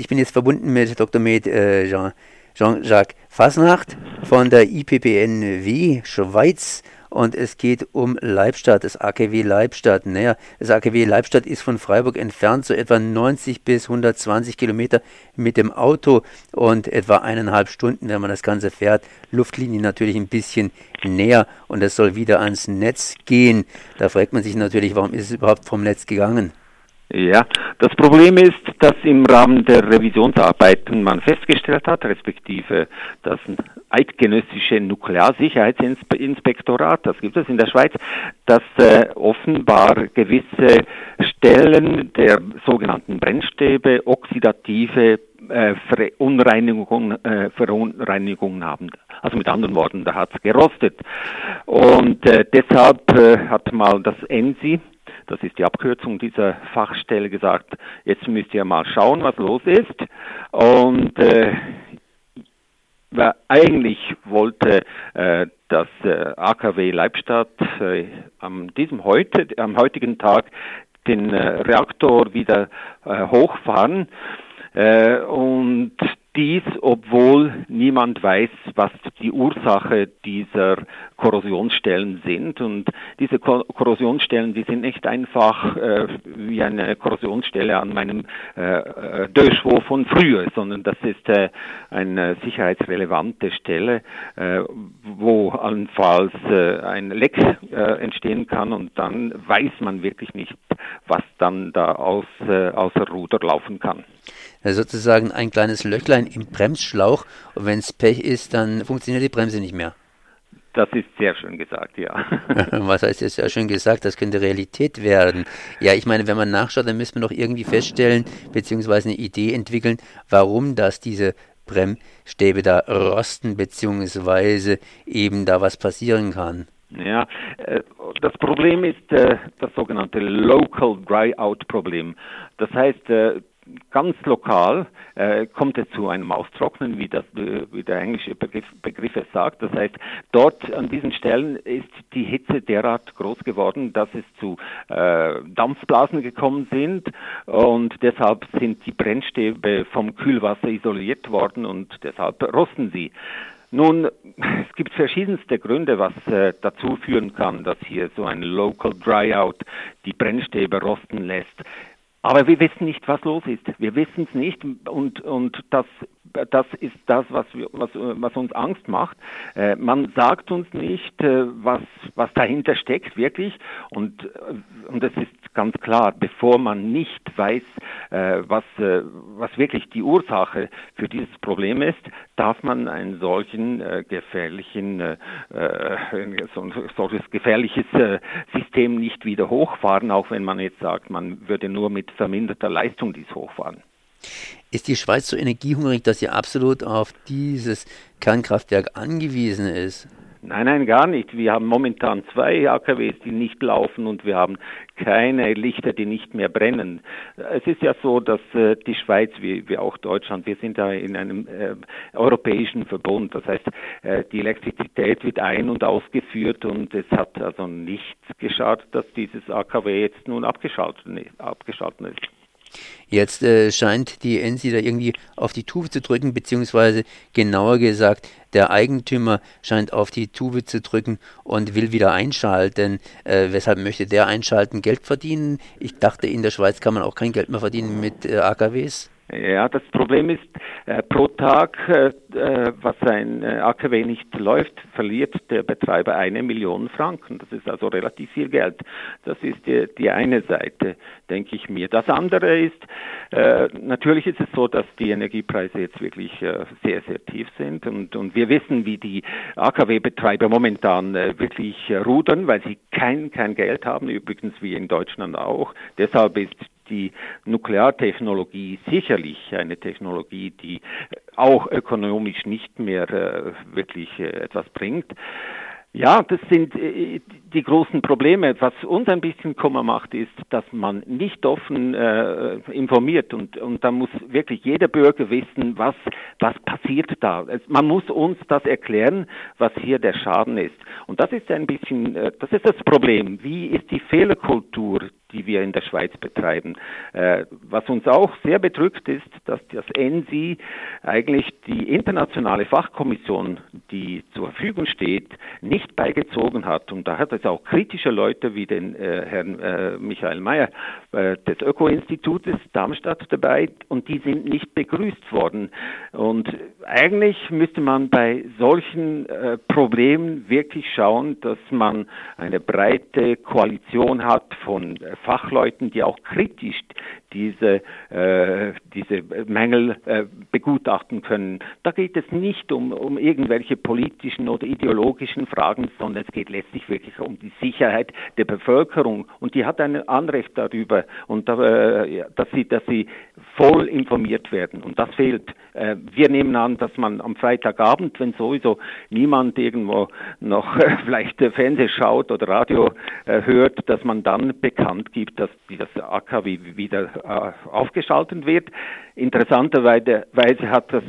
Ich bin jetzt verbunden mit Dr. Med äh, Jean, Jean-Jacques Fasnacht von der IPPNW Schweiz und es geht um Leibstadt, das AKW Leibstadt. Naja, das AKW Leibstadt ist von Freiburg entfernt, so etwa 90 bis 120 Kilometer mit dem Auto und etwa eineinhalb Stunden, wenn man das Ganze fährt. Luftlinie natürlich ein bisschen näher und es soll wieder ans Netz gehen. Da fragt man sich natürlich, warum ist es überhaupt vom Netz gegangen? Ja, das Problem ist, dass im Rahmen der Revisionsarbeiten man festgestellt hat, respektive das eidgenössische Nuklearsicherheitsinspektorat, das gibt es in der Schweiz, dass äh, offenbar gewisse Stellen der sogenannten Brennstäbe oxidative äh, Verunreinigungen, äh, Verunreinigungen haben. Also mit anderen Worten, da hat es gerostet. Und äh, deshalb äh, hat mal das ENSI, das ist die Abkürzung dieser Fachstelle, gesagt, jetzt müsst ihr mal schauen, was los ist. Und äh, eigentlich wollte äh, das äh, AKW Leibstadt äh, am diesem heute, am heutigen Tag den äh, Reaktor wieder äh, hochfahren. Äh, und dies, obwohl niemand weiß, was die Ursache dieser Korrosionsstellen sind. Und diese Korrosionsstellen, die sind nicht einfach äh, wie eine Korrosionsstelle an meinem äh, äh Döschwo von früher, sondern das ist äh, eine sicherheitsrelevante Stelle, äh, wo allenfalls äh, ein Leck äh, entstehen kann und dann weiß man wirklich nicht, was dann da aus, außer Ruder laufen kann sozusagen ein kleines Löchlein im Bremsschlauch und wenn es Pech ist, dann funktioniert die Bremse nicht mehr. Das ist sehr schön gesagt, ja. Was heißt jetzt sehr schön gesagt? Das könnte Realität werden. Ja, ich meine, wenn man nachschaut, dann müssen wir doch irgendwie feststellen, beziehungsweise eine Idee entwickeln, warum das diese Bremsstäbe da rosten, beziehungsweise eben da was passieren kann. Ja, äh, das Problem ist äh, das sogenannte Local Dry-Out-Problem. Das heißt, äh, ganz lokal äh, kommt es zu einem Austrocknen, wie, das, äh, wie der englische Begriff, Begriff es sagt. Das heißt, dort an diesen Stellen ist die Hitze derart groß geworden, dass es zu äh, Dampfblasen gekommen sind und deshalb sind die Brennstäbe vom Kühlwasser isoliert worden und deshalb rosten sie. Nun, es gibt verschiedenste Gründe, was äh, dazu führen kann, dass hier so ein Local Dryout die Brennstäbe rosten lässt. Aber wir wissen nicht, was los ist. Wir wissen es nicht und, und das, das ist das, was, wir, was, was uns Angst macht. Äh, man sagt uns nicht, äh, was, was dahinter steckt wirklich und, äh, und es ist ganz klar, bevor man nicht weiß, äh, was, äh, was wirklich die Ursache für dieses Problem ist, darf man einen solchen äh, gefährlichen, äh, äh so ein solches gefährliches äh, System nicht wieder hochfahren, auch wenn man jetzt sagt, man würde nur mit verminderter Leistung dies hochfahren. Ist die Schweiz so energiehungrig, dass sie absolut auf dieses Kernkraftwerk angewiesen ist? Nein, nein, gar nicht. Wir haben momentan zwei AKWs, die nicht laufen und wir haben keine Lichter, die nicht mehr brennen. Es ist ja so, dass äh, die Schweiz, wie, wie auch Deutschland, wir sind da in einem äh, europäischen Verbund. Das heißt, äh, die Elektrizität wird ein- und ausgeführt und es hat also nichts geschadet, dass dieses AKW jetzt nun abgeschaltet, abgeschaltet ist. Jetzt äh, scheint die NC da irgendwie auf die Tube zu drücken, beziehungsweise genauer gesagt, der Eigentümer scheint auf die Tube zu drücken und will wieder einschalten. Äh, weshalb möchte der einschalten? Geld verdienen? Ich dachte, in der Schweiz kann man auch kein Geld mehr verdienen mit äh, AKWs. Ja, das Problem ist, äh, pro Tag, äh, äh was ein äh, AKW nicht läuft, verliert der Betreiber eine Million Franken. Das ist also relativ viel Geld. Das ist die, die eine Seite, denke ich mir. Das andere ist, äh, natürlich ist es so, dass die Energiepreise jetzt wirklich äh, sehr, sehr tief sind und, und wir wissen, wie die AKW-Betreiber momentan wirklich rudern, weil sie kein, kein Geld haben, übrigens wie in Deutschland auch. Deshalb ist die Nukleartechnologie sicherlich eine Technologie, die auch ökonomisch nicht mehr äh, wirklich äh, etwas bringt. Ja, das sind äh, die großen Probleme. Was uns ein bisschen Kummer macht, ist, dass man nicht offen äh, informiert und, und da muss wirklich jeder Bürger wissen, was, was passiert da. Man muss uns das erklären, was hier der Schaden ist. Und das ist ein bisschen, das ist das Problem. Wie ist die Fehlerkultur die wir in der Schweiz betreiben. Äh, was uns auch sehr bedrückt ist, dass das ENSI eigentlich die internationale Fachkommission, die zur Verfügung steht, nicht beigezogen hat. Und da hat es auch kritische Leute wie den äh, Herrn äh, Michael Mayer äh, des Öko-Institutes Darmstadt dabei und die sind nicht begrüßt worden. Und eigentlich müsste man bei solchen äh, Problemen wirklich schauen, dass man eine breite Koalition hat von äh, Fachleuten, die auch kritisch diese, äh, diese Mängel äh, begutachten können. Da geht es nicht um, um irgendwelche politischen oder ideologischen Fragen, sondern es geht letztlich wirklich um die Sicherheit der Bevölkerung. Und die hat ein Anrecht darüber, und äh, dass, sie, dass sie voll informiert werden. Und das fehlt. Äh, wir nehmen an, dass man am Freitagabend, wenn sowieso niemand irgendwo noch äh, vielleicht Fernseh schaut oder Radio äh, hört, dass man dann bekannt gibt, dass das AKW wieder aufgeschaltet wird. Interessanterweise hat das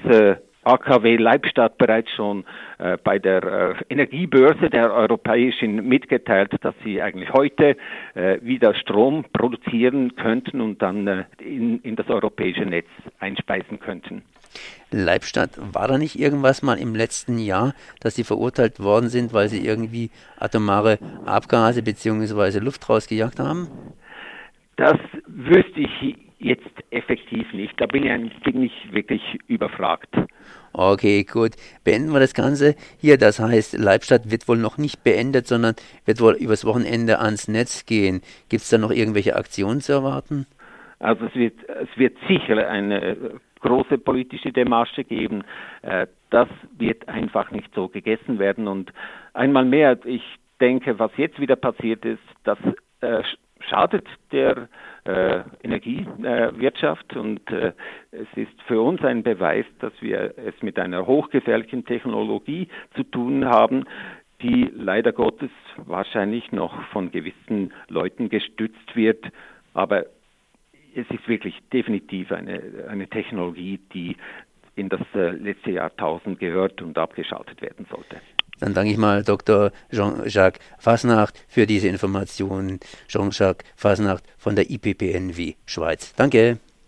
AKW Leibstadt bereits schon äh, bei der äh, Energiebörse der europäischen mitgeteilt, dass sie eigentlich heute äh, wieder Strom produzieren könnten und dann in, in das europäische Netz einspeisen könnten. Leibstadt, war da nicht irgendwas mal im letzten Jahr, dass sie verurteilt worden sind, weil sie irgendwie atomare Abgase bzw. Luft rausgejagt haben? Das wüsste ich jetzt effektiv nicht. Da bin ich, bin ich wirklich überfragt. Okay, gut. Beenden wir das Ganze hier. Das heißt, Leibstadt wird wohl noch nicht beendet, sondern wird wohl übers Wochenende ans Netz gehen. Gibt es da noch irgendwelche Aktionen zu erwarten? Also es wird, es wird sicher eine große politische Demarche geben. Äh, das wird einfach nicht so gegessen werden. Und einmal mehr, ich denke, was jetzt wieder passiert ist, das äh, schadet der äh, Energiewirtschaft und es ist für uns ein Beweis, dass wir es mit einer hochgefährlichen Technologie zu tun haben, die leider Gottes wahrscheinlich noch von gewissen Leuten gestützt wird, aber es ist wirklich definitiv eine, eine Technologie, die in das äh, letzte Jahrtausend gehört und abgeschaltet werden sollte. Dann danke ich mal Dr. Jean-Jacques Fasnacht für diese Informationen. Jean-Jacques Fasnacht von der IPPNW Schweiz. Danke.